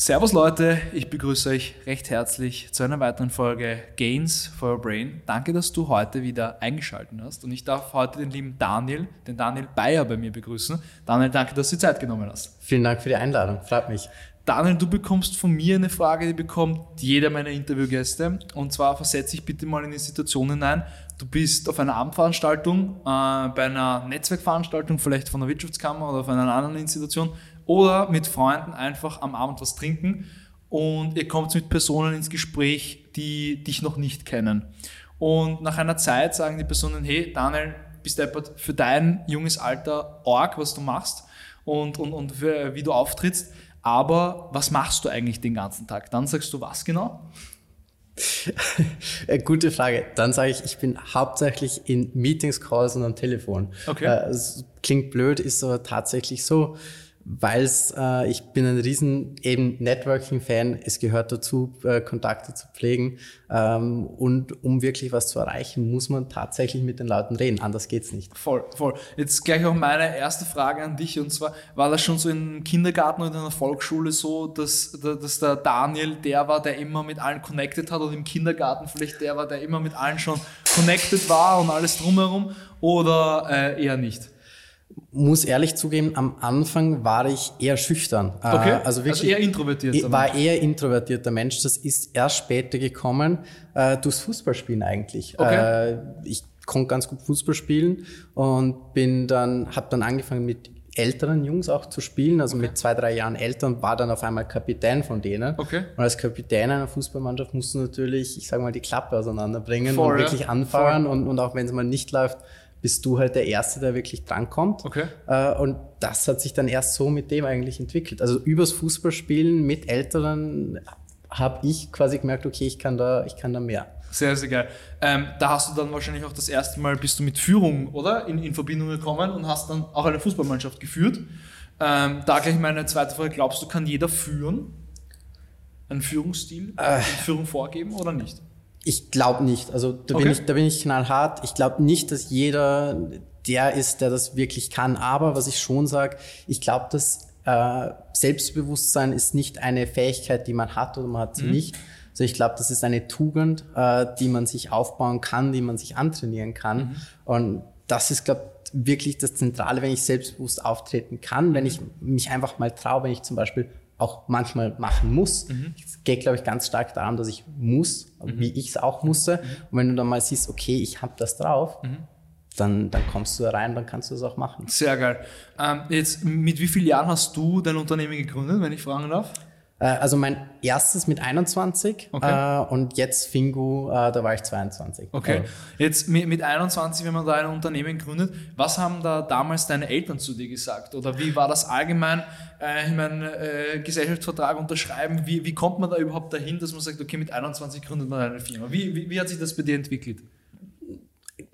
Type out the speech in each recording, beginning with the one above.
Servus Leute, ich begrüße euch recht herzlich zu einer weiteren Folge Gains for Your Brain. Danke, dass du heute wieder eingeschaltet hast und ich darf heute den lieben Daniel, den Daniel Bayer bei mir begrüßen. Daniel, danke, dass du die Zeit genommen hast. Vielen Dank für die Einladung, freut mich. Daniel, du bekommst von mir eine Frage, die bekommt jeder meiner Interviewgäste. Und zwar versetze dich bitte mal in die Situation hinein. Du bist auf einer Abendveranstaltung, äh, bei einer Netzwerkveranstaltung, vielleicht von der Wirtschaftskammer oder von einer anderen Institution oder mit Freunden einfach am Abend was trinken und ihr kommt mit Personen ins Gespräch, die dich noch nicht kennen. Und nach einer Zeit sagen die Personen, hey Daniel, bist du für dein junges Alter arg, was du machst und, und, und für, wie du auftrittst, aber was machst du eigentlich den ganzen Tag? Dann sagst du was genau? Äh, gute Frage. Dann sage ich, ich bin hauptsächlich in Meetings, Calls und am Telefon. Okay. Äh, klingt blöd, ist aber tatsächlich so weil äh, ich bin ein riesen eben Networking-Fan. Es gehört dazu, äh, Kontakte zu pflegen. Ähm, und um wirklich was zu erreichen, muss man tatsächlich mit den Leuten reden. Anders geht's nicht. Voll, voll. Jetzt gleich auch meine erste Frage an dich. Und zwar, war das schon so im Kindergarten oder in der Volksschule so, dass, dass der Daniel der war, der immer mit allen connected hat und im Kindergarten vielleicht der war, der immer mit allen schon connected war und alles drumherum? Oder äh, eher nicht? Muss ehrlich zugeben, am Anfang war ich eher schüchtern. Äh, okay. Also, also wirklich. Also eher introvertiert. Ich war eher introvertierter Mensch. Das ist erst später gekommen, äh, durchs Fußballspielen eigentlich. Okay. Äh, ich konnte ganz gut Fußball spielen und bin dann, habe dann angefangen mit älteren Jungs auch zu spielen, also okay. mit zwei, drei Jahren älter war dann auf einmal Kapitän von denen. Okay. Und als Kapitän einer Fußballmannschaft musst du natürlich, ich sage mal, die Klappe auseinanderbringen Voll, und wirklich anfeuern und, und auch wenn es mal nicht läuft, bist du halt der Erste, der wirklich drankommt. Okay. Äh, und das hat sich dann erst so mit dem eigentlich entwickelt. Also übers Fußballspielen mit Älteren habe ich quasi gemerkt, okay, ich kann da, ich kann da mehr. Sehr, sehr geil. Ähm, da hast du dann wahrscheinlich auch das erste Mal, bist du mit Führung, oder? In, in Verbindung gekommen und hast dann auch eine Fußballmannschaft geführt. Ähm, da gleich meine zweite Frage, glaubst du, kann jeder führen? Einen Führungsstil, äh, Führung vorgeben oder nicht? Ich glaube nicht. Also da, okay. bin ich, da bin ich knallhart. Ich glaube nicht, dass jeder der ist, der das wirklich kann. Aber was ich schon sage, ich glaube, dass äh, Selbstbewusstsein ist nicht eine Fähigkeit, die man hat oder man hat sie mhm. nicht. Also ich glaube, das ist eine Tugend, äh, die man sich aufbauen kann, die man sich antrainieren kann. Mhm. Und das ist, glaube wirklich das Zentrale, wenn ich selbstbewusst auftreten kann, wenn ich mich einfach mal traue, wenn ich zum Beispiel auch manchmal machen muss. Mhm. Es geht, glaube ich, ganz stark darum, dass ich muss, mhm. wie ich es auch musste. Mhm. Und wenn du dann mal siehst, okay, ich habe das drauf, mhm. dann, dann kommst du rein, dann kannst du es auch machen. Sehr geil. Ähm, jetzt, mit wie vielen Jahren hast du dein Unternehmen gegründet, wenn ich fragen darf? Äh, also mein erstes mit 21 okay. äh, und jetzt Fingu, äh, da war ich 22. Okay. Also jetzt mit, mit 21, wenn man da ein Unternehmen gründet, was haben da damals deine Eltern zu dir gesagt? Oder wie war das allgemein? Äh, ich meine, äh, Gesellschaftsvertrag unterschreiben, wie, wie kommt man da überhaupt dahin, dass man sagt, okay, mit 21 gründet man eine Firma? Wie, wie, wie hat sich das bei dir entwickelt?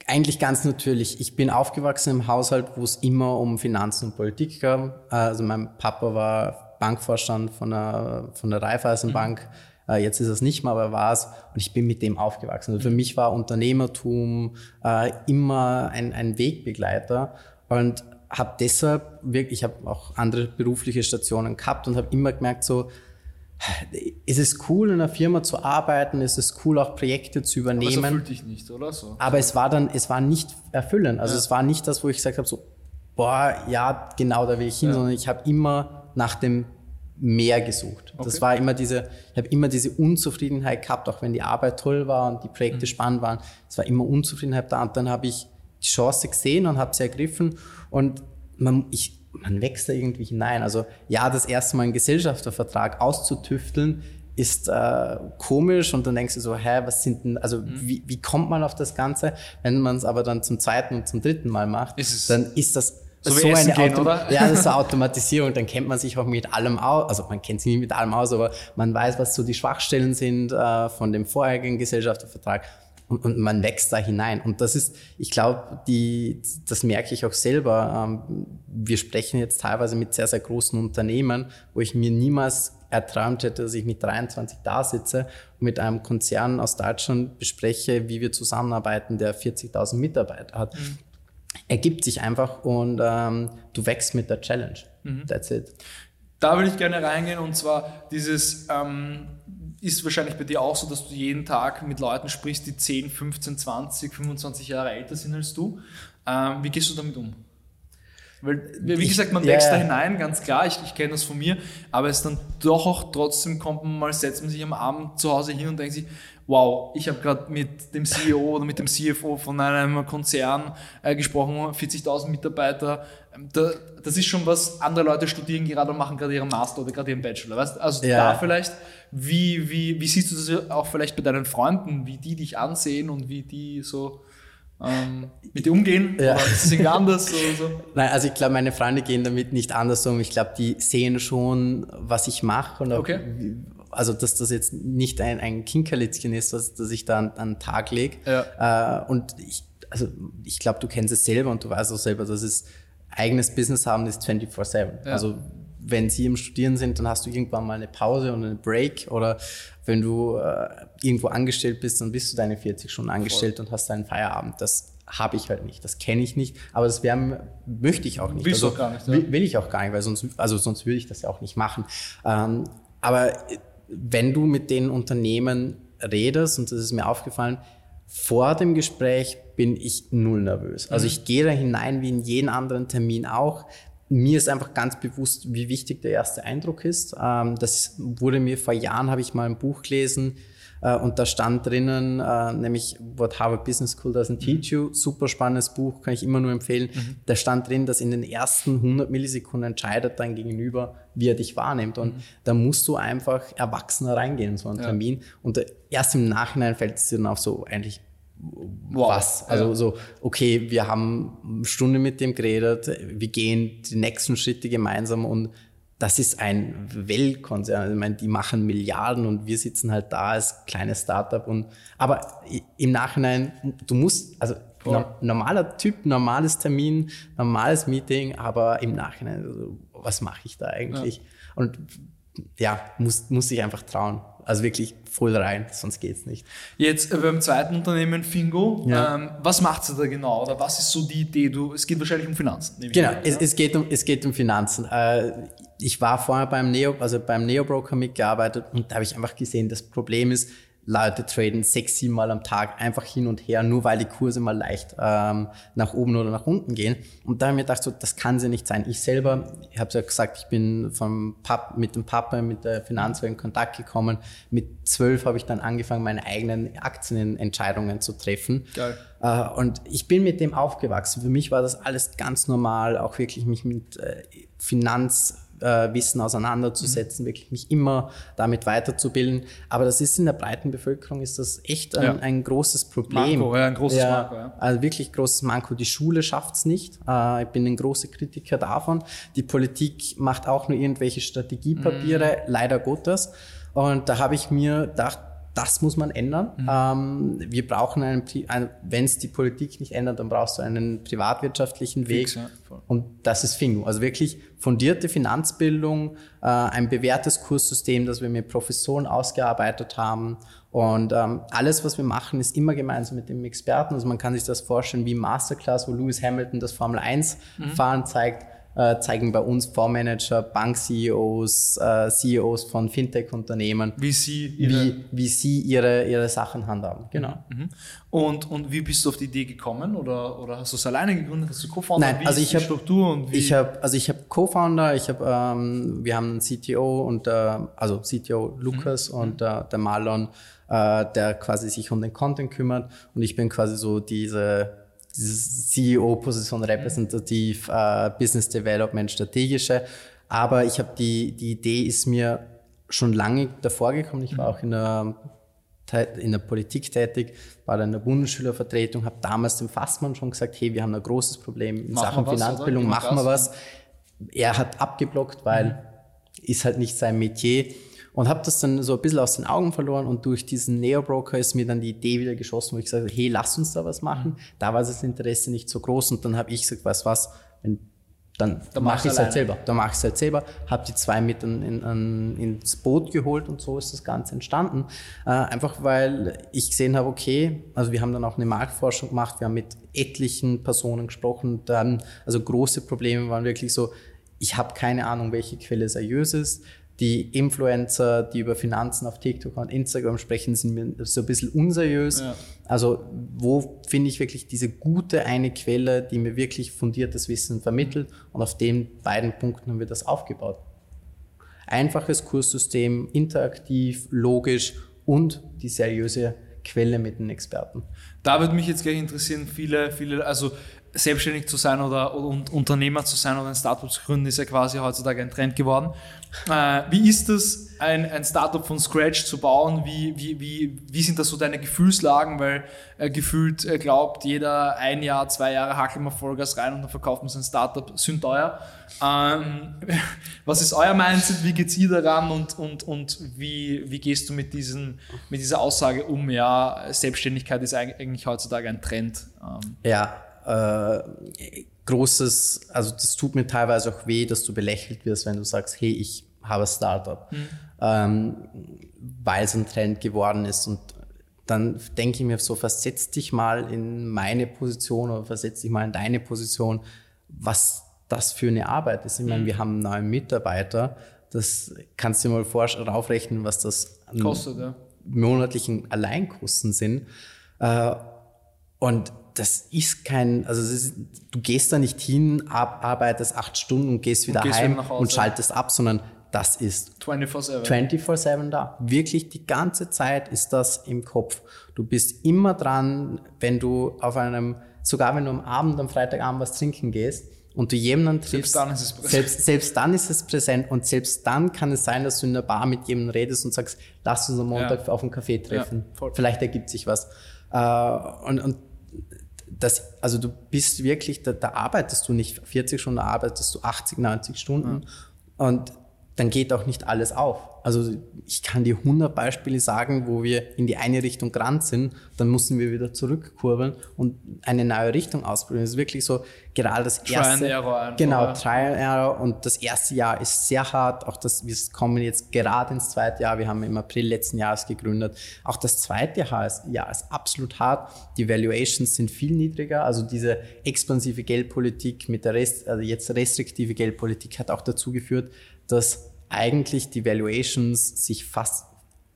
Eigentlich ganz natürlich. Ich bin aufgewachsen im Haushalt, wo es immer um Finanzen und Politik ging. Also mein Papa war Bankvorstand von der, von der Raiffeisenbank. Mhm. Äh, jetzt ist es nicht mehr, aber er war es. Und ich bin mit dem aufgewachsen. Also für mich war Unternehmertum äh, immer ein, ein Wegbegleiter. Und habe deshalb wirklich, ich habe auch andere berufliche Stationen gehabt und habe immer gemerkt, so, ist es cool, in einer Firma zu arbeiten, ist es cool, auch Projekte zu übernehmen. Aber es erfüllt dich nicht, oder so? Aber es war dann, es war nicht erfüllend. Also ja. es war nicht das, wo ich gesagt habe, so, boah, ja, genau, da will ich hin, ja. sondern ich habe immer nach dem mehr gesucht. Okay. Das war immer diese, ich habe immer diese Unzufriedenheit gehabt, auch wenn die Arbeit toll war und die Projekte mhm. spannend waren. Es war immer Unzufriedenheit da und dann habe ich die Chance gesehen und habe sie ergriffen und man, ich, man wächst da irgendwie hinein. Also ja, das erste Mal einen Gesellschaftervertrag auszutüfteln, ist äh, komisch und dann denkst du so, hä, was sind denn, also mhm. wie, wie kommt man auf das Ganze? Wenn man es aber dann zum zweiten und zum dritten Mal macht, ist dann ist das so, so eine gehen, Auto oder? Ja, das ist eine Automatisierung. Dann kennt man sich auch mit allem aus. Also man kennt sich nicht mit allem aus, aber man weiß, was so die Schwachstellen sind äh, von dem vorherigen Gesellschaftervertrag. Und, und man wächst da hinein. Und das ist, ich glaube, die, das merke ich auch selber. Ähm, wir sprechen jetzt teilweise mit sehr, sehr großen Unternehmen, wo ich mir niemals erträumt hätte, dass ich mit 23 da sitze und mit einem Konzern aus Deutschland bespreche, wie wir zusammenarbeiten, der 40.000 Mitarbeiter hat. Mhm ergibt sich einfach und ähm, du wächst mit der Challenge. Mhm. That's it. Da würde ich gerne reingehen und zwar dieses ähm, ist wahrscheinlich bei dir auch so, dass du jeden Tag mit Leuten sprichst, die 10, 15, 20, 25 Jahre älter sind als du. Ähm, wie gehst du damit um? Weil, wie gesagt, man wächst yeah. da hinein, ganz klar, ich, ich kenne das von mir, aber es dann doch auch trotzdem kommt man mal, setzt man sich am Abend zu Hause hin und denkt sich, wow, ich habe gerade mit dem CEO oder mit dem CFO von einem Konzern äh, gesprochen, 40.000 Mitarbeiter. Ähm, da, das ist schon was, andere Leute studieren gerade und machen gerade ihren Master oder gerade ihren Bachelor. Weißt? Also ja. da vielleicht, wie, wie, wie siehst du das auch vielleicht bei deinen Freunden, wie die dich ansehen und wie die so ähm, mit umgehen? Ja. Oder ist es irgendwie anders? Oder so? Nein, also ich glaube, meine Freunde gehen damit nicht anders um. Ich glaube, die sehen schon, was ich mache und auch, okay. also dass das jetzt nicht ein, ein Kinkerlitzchen ist, dass, dass ich da an, an den Tag lege. Ja. Äh, und ich, also ich glaube, du kennst es selber und du weißt auch selber, dass es eigenes Business haben ist 24-7. Ja. Also wenn sie im Studieren sind, dann hast du irgendwann mal eine Pause und einen Break oder wenn du äh, irgendwo angestellt bist, dann bist du deine 40 Stunden angestellt Voll. und hast deinen Feierabend. Das habe ich halt nicht, das kenne ich nicht, aber das wär, möchte ich auch nicht. Willst also, auch gar nicht, ja. will, will, ich auch gar nicht, weil sonst, also sonst würde ich das ja auch nicht machen. Ähm, aber wenn du mit den Unternehmen redest, und das ist mir aufgefallen, vor dem Gespräch bin ich null nervös. Also mhm. ich gehe da hinein wie in jeden anderen Termin auch mir ist einfach ganz bewusst, wie wichtig der erste Eindruck ist. Ähm, das wurde mir vor Jahren, habe ich mal ein Buch gelesen äh, und da stand drinnen, äh, nämlich What Harvard Business School Doesn't Teach You, super spannendes Buch, kann ich immer nur empfehlen. Mhm. Da stand drin, dass in den ersten 100 Millisekunden entscheidet dein Gegenüber, wie er dich wahrnimmt. Und mhm. da musst du einfach erwachsener reingehen in so einen ja. Termin. Und erst im Nachhinein fällt es dir dann auch so eigentlich wow. was. Also ja. so, okay, wir haben eine Stunde mit dem geredet, wir gehen die nächsten Schritte gemeinsam und das ist ein Weltkonzern. Also ich meine, die machen Milliarden und wir sitzen halt da als kleines Startup und aber im Nachhinein, du musst, also no, normaler Typ, normales Termin, normales Meeting, aber im Nachhinein, also, was mache ich da eigentlich? Ja. Und ja, muss, muss ich einfach trauen. Also wirklich voll rein, sonst geht es nicht. Jetzt äh, beim zweiten Unternehmen Fingo, ja. ähm, was macht sie da genau? Oder was ist so die Idee? Du, es geht wahrscheinlich um Finanzen. Genau, an, es, es, geht um, es geht um Finanzen. Äh, ich war vorher beim Neo, also beim Neo Broker mitgearbeitet und da habe ich einfach gesehen, das Problem ist, Leute traden sechs, sieben Mal am Tag einfach hin und her, nur weil die Kurse mal leicht ähm, nach oben oder nach unten gehen. Und da habe ich mir gedacht, so, das kann sie nicht sein. Ich selber, ich habe ja gesagt, ich bin vom Pap, mit dem Papa, mit der Finanzwelt in Kontakt gekommen. Mit zwölf habe ich dann angefangen, meine eigenen Aktienentscheidungen zu treffen. Geil. Äh, und ich bin mit dem aufgewachsen. Für mich war das alles ganz normal, auch wirklich mich mit äh, Finanz äh, Wissen auseinanderzusetzen, mhm. wirklich mich immer damit weiterzubilden. Aber das ist in der breiten Bevölkerung ist das echt ein, ja. ein großes Problem. Manko, ja, ein großes ja, Manko. Ja. Also wirklich großes Manko. Die Schule schafft es nicht. Äh, ich bin ein großer Kritiker davon. Die Politik macht auch nur irgendwelche Strategiepapiere, mhm. leider Gottes. Und da habe ich mir gedacht, das muss man ändern. Mhm. Ähm, wir brauchen einen, ein, wenn es die Politik nicht ändert, dann brauchst du einen privatwirtschaftlichen Weg. Fix, ja, und das ist Fingo. Also wirklich fundierte Finanzbildung, äh, ein bewährtes Kurssystem, das wir mit Professoren ausgearbeitet haben. Und ähm, alles, was wir machen, ist immer gemeinsam mit dem Experten. Also man kann sich das vorstellen wie Masterclass, wo Lewis Hamilton das Formel 1 mhm. Fahren zeigt äh, zeigen bei uns Fondsmanager, Bank-CEOs, äh, CEOs von Fintech-Unternehmen, wie sie ihre, wie, wie sie ihre, ihre Sachen handhaben. Genau. Mhm. Und, und wie bist du auf die Idee gekommen? Oder, oder hast du es alleine gegründet? Hast du Co-Founder? Nein, wie also ich habe Struktur und wie? Ich habe also ich habe Co-Founder, ich habe ähm, wir haben einen CTO und äh, also CTO Lukas mhm. und äh, der Marlon, äh, der quasi sich um den Content kümmert und ich bin quasi so diese diese CEO-Position repräsentativ, äh, Business Development, strategische. Aber ich habe die, die Idee ist mir schon lange davor gekommen. Ich war auch in der, in der Politik tätig, war dann in der Bundesschülervertretung, habe damals dem Fassmann schon gesagt, hey, wir haben ein großes Problem in machen Sachen was, Finanzbildung, machen wir was. Er hat abgeblockt, weil mhm. ist halt nicht sein Metier und habe das dann so ein bisschen aus den Augen verloren und durch diesen Neo-Broker ist mir dann die Idee wieder geschossen, wo ich gesagt habe, hey, lass uns da was machen. Da war das Interesse nicht so groß und dann habe ich gesagt, weißt was, wenn, dann, dann mache ich es halt selber. Dann mache ich es halt selber, habe die zwei mit in, in, in, ins Boot geholt und so ist das Ganze entstanden. Äh, einfach weil ich gesehen habe, okay, also wir haben dann auch eine Marktforschung gemacht, wir haben mit etlichen Personen gesprochen, dann, also große Probleme waren wirklich so, ich habe keine Ahnung, welche Quelle seriös ist. Die Influencer, die über Finanzen auf TikTok und Instagram sprechen, sind mir so ein bisschen unseriös. Ja. Also wo finde ich wirklich diese gute eine Quelle, die mir wirklich fundiertes Wissen vermittelt? Und auf den beiden Punkten haben wir das aufgebaut. Einfaches Kurssystem, interaktiv, logisch und die seriöse Quelle mit den Experten. Da würde mich jetzt gleich interessieren, viele, viele, also selbstständig zu sein oder, oder Unternehmer zu sein oder ein Startup zu gründen, ist ja quasi heutzutage ein Trend geworden. Äh, wie ist es, ein, ein Startup von Scratch zu bauen? Wie, wie, wie, wie sind das so deine Gefühlslagen? Weil äh, gefühlt äh, glaubt jeder, ein Jahr, zwei Jahre hackeln wir Vollgas rein und dann verkauft man sein Startup, sind teuer. Ähm, was ist euer Mindset? Wie geht's ihr daran und, und, und wie, wie gehst du mit, diesen, mit dieser Aussage um? Ja, Selbstständigkeit ist eigentlich heutzutage ein Trend. Ähm. Ja, äh, großes, also das tut mir teilweise auch weh, dass du belächelt wirst, wenn du sagst, hey, ich habe ein Startup, mhm. ähm, weil es ein Trend geworden ist und dann denke ich mir so, versetz dich mal in meine Position oder versetz dich mal in deine Position, was das für eine Arbeit ist. Ich meine, mhm. wir haben einen neuen Mitarbeiter, das kannst du dir mal raufrechnen, was das kostet, ja. monatlichen Alleinkosten sind. Äh, und das ist kein, also ist, du gehst da nicht hin, ab, arbeitest acht Stunden und gehst wieder und gehst heim und schaltest ab, sondern das ist 24-7 24 da. Wirklich die ganze Zeit ist das im Kopf. Du bist immer dran, wenn du auf einem, sogar wenn du am Abend, am Freitagabend was trinken gehst und du jemanden triffst, selbst dann ist es präsent. Selbst, selbst dann ist es präsent und selbst dann kann es sein, dass du in der Bar mit jemandem redest und sagst, lass uns am Montag ja. auf einen Kaffee treffen. Ja, Vielleicht ergibt sich was. Äh, und, und das, also du bist wirklich, da, da arbeitest du nicht 40 Stunden, da arbeitest du 80, 90 Stunden. Ja. Und dann geht auch nicht alles auf. Also ich kann dir 100 Beispiele sagen, wo wir in die eine Richtung gerannt sind, dann mussten wir wieder zurückkurbeln und eine neue Richtung ausprobieren. Es ist wirklich so, gerade das erste... Trial Error einfach, Genau, Trial Error und das erste Jahr ist sehr hart. Auch das, wir kommen jetzt gerade ins zweite Jahr. Wir haben im April letzten Jahres gegründet. Auch das zweite Jahr ist, ja, ist absolut hart. Die Valuations sind viel niedriger. Also diese expansive Geldpolitik mit der Rest, also jetzt restriktive Geldpolitik hat auch dazu geführt, dass eigentlich die Valuations sich fast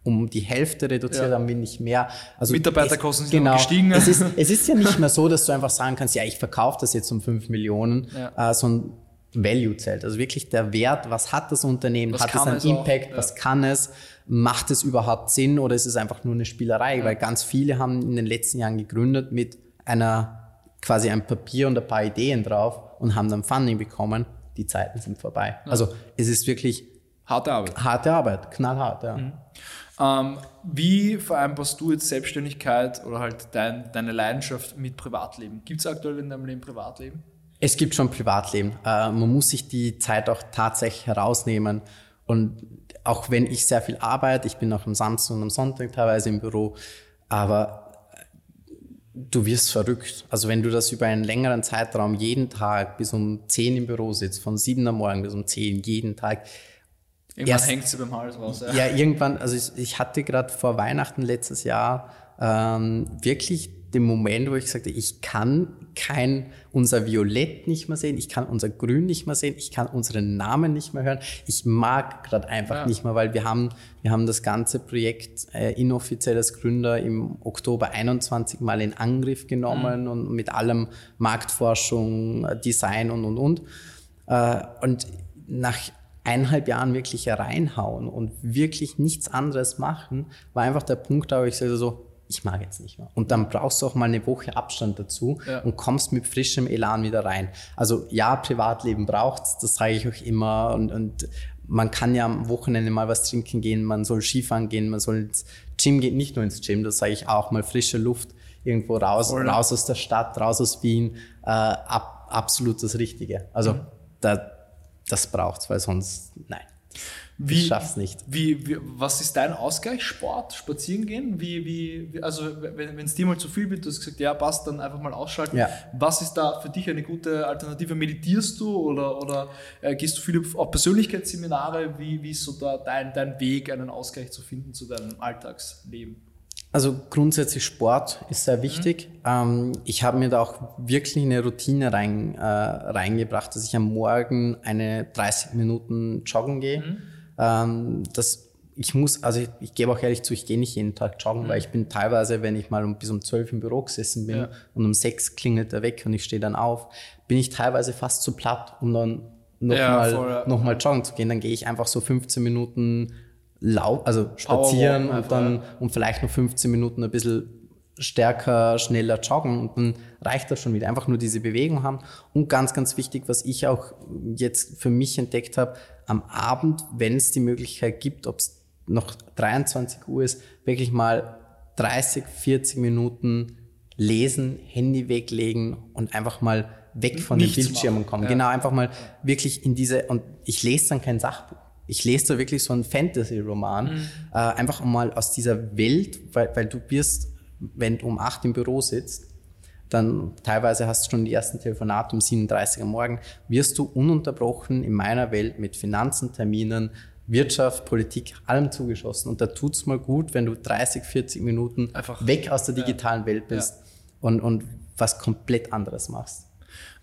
um die Hälfte reduziert ja. haben, wenn nicht mehr. Also Mitarbeiterkosten sind genau, gestiegen. Es ist, es ist ja nicht mehr so, dass du einfach sagen kannst, ja, ich verkaufe das jetzt um 5 Millionen, ja. äh, sondern Value zählt. Also wirklich der Wert, was hat das Unternehmen, was hat es einen es Impact, ja. was kann es, macht es überhaupt Sinn oder ist es einfach nur eine Spielerei? Weil ganz viele haben in den letzten Jahren gegründet mit einer quasi einem Papier und ein paar Ideen drauf und haben dann Funding bekommen. Die Zeiten sind vorbei. Also es ist wirklich Harte Arbeit. Harte Arbeit, knallhart, ja. Mhm. Ähm, wie vereinbarst du jetzt Selbstständigkeit oder halt dein, deine Leidenschaft mit Privatleben? Gibt es aktuell in deinem Leben Privatleben? Es gibt schon Privatleben. Äh, man muss sich die Zeit auch tatsächlich herausnehmen. Und auch wenn ich sehr viel arbeite, ich bin auch am Samstag und am Sonntag teilweise im Büro, aber du wirst verrückt. Also wenn du das über einen längeren Zeitraum jeden Tag bis um 10 im Büro sitzt, von 7 am Morgen bis um 10 jeden Tag, Irgendwann hängt sie beim Hals raus. Ja, ja irgendwann, also ich, ich hatte gerade vor Weihnachten letztes Jahr ähm, wirklich den Moment, wo ich sagte, ich kann kein unser Violett nicht mehr sehen, ich kann unser Grün nicht mehr sehen, ich kann unseren Namen nicht mehr hören. Ich mag gerade einfach ja. nicht mehr, weil wir haben, wir haben das ganze Projekt äh, inoffiziell als Gründer im Oktober 21 mal in Angriff genommen mhm. und mit allem Marktforschung, Design und und und. Äh, und nach eineinhalb Jahren wirklich reinhauen und wirklich nichts anderes machen, war einfach der Punkt, da wo ich sage so, ich mag jetzt nicht mehr. Und dann brauchst du auch mal eine Woche Abstand dazu ja. und kommst mit frischem Elan wieder rein. Also ja, Privatleben braucht's, das sage ich euch immer und, und man kann ja am Wochenende mal was trinken gehen, man soll Skifahren gehen, man soll ins Gym gehen, nicht nur ins Gym, das sage ich auch, mal frische Luft irgendwo raus, Voll, raus aus der Stadt, raus aus Wien, äh, ab, absolut das Richtige. Also mhm. da, das braucht's, weil sonst, nein. Wie, ich schaff's nicht. Wie, wie, was ist dein Ausgleich? Sport, spazieren gehen? Wie, wie, also wenn es dir mal zu viel wird, du hast gesagt, ja, passt, dann einfach mal ausschalten. Ja. Was ist da für dich eine gute Alternative? Meditierst du oder, oder äh, gehst du viel auf Persönlichkeitsseminare? Wie, wie ist so da dein, dein Weg, einen Ausgleich zu finden zu deinem Alltagsleben? Also grundsätzlich Sport ist sehr wichtig. Mhm. Ähm, ich habe mir da auch wirklich eine Routine rein, äh, reingebracht, dass ich am Morgen eine 30 Minuten joggen gehe. Mhm. Ähm, das ich muss, also ich, ich gebe auch ehrlich zu, ich gehe nicht jeden Tag joggen, mhm. weil ich bin teilweise, wenn ich mal um, bis um 12 im Büro gesessen bin ja. und um 6 klingelt er weg und ich stehe dann auf, bin ich teilweise fast zu platt, um dann nochmal ja, noch mal joggen zu gehen. Dann gehe ich einfach so 15 Minuten lau also spazieren und dann und vielleicht noch 15 Minuten ein bisschen stärker, schneller joggen und dann reicht das schon wieder. Einfach nur diese Bewegung haben. Und ganz, ganz wichtig, was ich auch jetzt für mich entdeckt habe, am Abend, wenn es die Möglichkeit gibt, ob es noch 23 Uhr ist, wirklich mal 30, 40 Minuten lesen, Handy weglegen und einfach mal weg von Nichts den Bildschirmen kommen. Ja. Genau, einfach mal wirklich in diese, und ich lese dann kein Sachbuch. Ich lese da wirklich so einen Fantasy-Roman, mhm. äh, einfach mal aus dieser Welt, weil, weil du wirst, wenn du um acht im Büro sitzt, dann teilweise hast du schon die ersten Telefonate um 37 am Morgen, wirst du ununterbrochen in meiner Welt mit Finanzen, Terminen, Wirtschaft, Politik, allem zugeschossen. Und da tut es mal gut, wenn du 30, 40 Minuten Einfach, weg aus der digitalen ja. Welt bist ja. und, und was komplett anderes machst.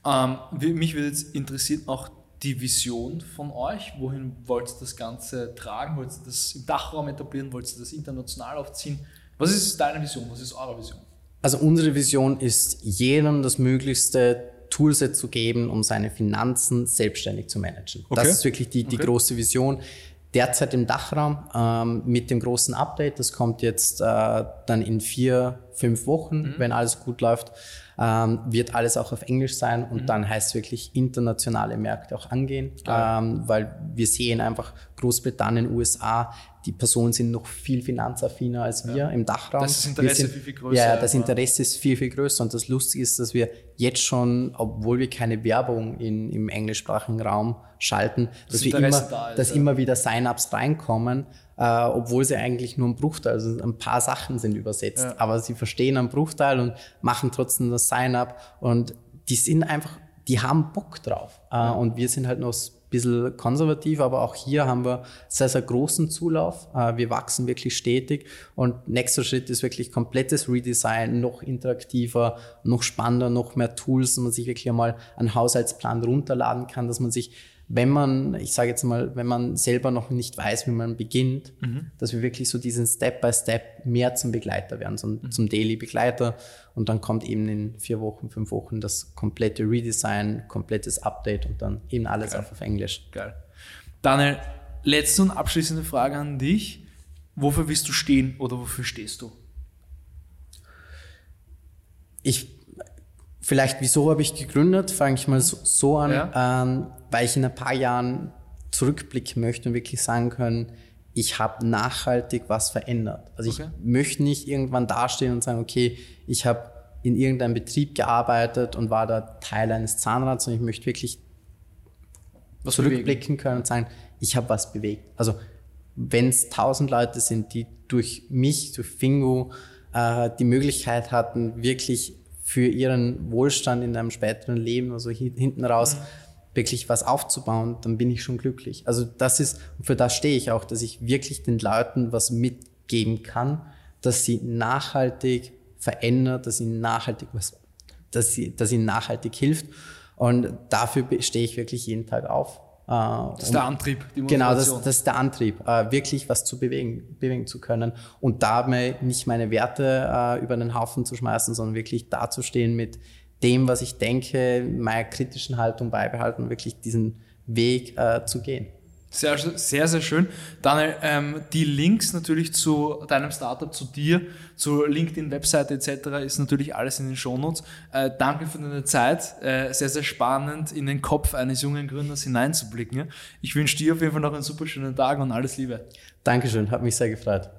Ähm, mich würde jetzt interessieren auch die Vision von euch. Wohin wollt ihr das Ganze tragen? Wollt ihr das im Dachraum etablieren? Wollt ihr das international aufziehen? Was ist deine Vision? Was ist eure Vision? Also unsere Vision ist, jedem das möglichste Toolset zu geben, um seine Finanzen selbstständig zu managen. Okay. Das ist wirklich die, die okay. große Vision derzeit im Dachraum ähm, mit dem großen Update. Das kommt jetzt äh, dann in vier, fünf Wochen, mhm. wenn alles gut läuft. Ähm, wird alles auch auf Englisch sein und mhm. dann heißt es wirklich internationale Märkte auch angehen, ähm, weil wir sehen einfach Großbritannien, USA, die Personen sind noch viel finanzaffiner als wir ja. im Dachraum. Das Interesse sind, viel, viel größer. Ja, das Interesse ist viel, viel größer. Und das Lustige ist, dass wir jetzt schon, obwohl wir keine Werbung in, im englischsprachigen Raum schalten, das dass wir immer, da ist, dass ja. immer wieder Sign-ups reinkommen, äh, obwohl sie eigentlich nur ein Bruchteil, also ein paar Sachen sind übersetzt. Ja. Aber sie verstehen einen Bruchteil und machen trotzdem das Sign-up. Und die sind einfach, die haben Bock drauf. Äh, und wir sind halt noch bisschen konservativ, aber auch hier haben wir sehr, sehr großen Zulauf. Äh, wir wachsen wirklich stetig und nächster Schritt ist wirklich komplettes Redesign, noch interaktiver, noch spannender, noch mehr Tools, dass man sich wirklich einmal einen Haushaltsplan runterladen kann, dass man sich wenn man, ich sage jetzt mal, wenn man selber noch nicht weiß, wie man beginnt, mhm. dass wir wirklich so diesen Step by Step mehr zum Begleiter werden, zum, mhm. zum Daily Begleiter. Und dann kommt eben in vier Wochen, fünf Wochen das komplette Redesign, komplettes Update und dann eben alles Geil. auf Englisch. Geil. Daniel, letzte und abschließende Frage an dich. Wofür willst du stehen oder wofür stehst du? Ich Vielleicht, wieso habe ich gegründet? Fange ich mal so, so an, ja. ähm, weil ich in ein paar Jahren zurückblicken möchte und wirklich sagen können, ich habe nachhaltig was verändert. Also okay. ich möchte nicht irgendwann dastehen und sagen, okay, ich habe in irgendeinem Betrieb gearbeitet und war da Teil eines Zahnrads, sondern ich möchte wirklich was zurückblicken bewegen. können und sagen, ich habe was bewegt. Also wenn es tausend Leute sind, die durch mich, durch Fingo, äh, die Möglichkeit hatten, wirklich für ihren Wohlstand in einem späteren Leben, also hinten raus, mhm. wirklich was aufzubauen, dann bin ich schon glücklich. Also das ist, für das stehe ich auch, dass ich wirklich den Leuten was mitgeben kann, dass sie nachhaltig verändert, dass ihnen nachhaltig was, dass sie, dass ihnen nachhaltig hilft. Und dafür stehe ich wirklich jeden Tag auf. Äh, das ist der Antrieb, die Motivation. Genau, das, das ist der Antrieb, äh, wirklich was zu bewegen, bewegen zu können und dabei nicht meine Werte äh, über den Haufen zu schmeißen, sondern wirklich dazustehen mit dem, was ich denke, meiner kritischen Haltung beibehalten und wirklich diesen Weg zu gehen. Sehr, sehr, sehr schön. Daniel, ähm, die Links natürlich zu deinem Startup, zu dir, zur LinkedIn-Webseite etc. ist natürlich alles in den Shownotes. Äh, danke für deine Zeit. Äh, sehr, sehr spannend, in den Kopf eines jungen Gründers hineinzublicken. Ich wünsche dir auf jeden Fall noch einen super schönen Tag und alles Liebe. Dankeschön, hat mich sehr gefreut.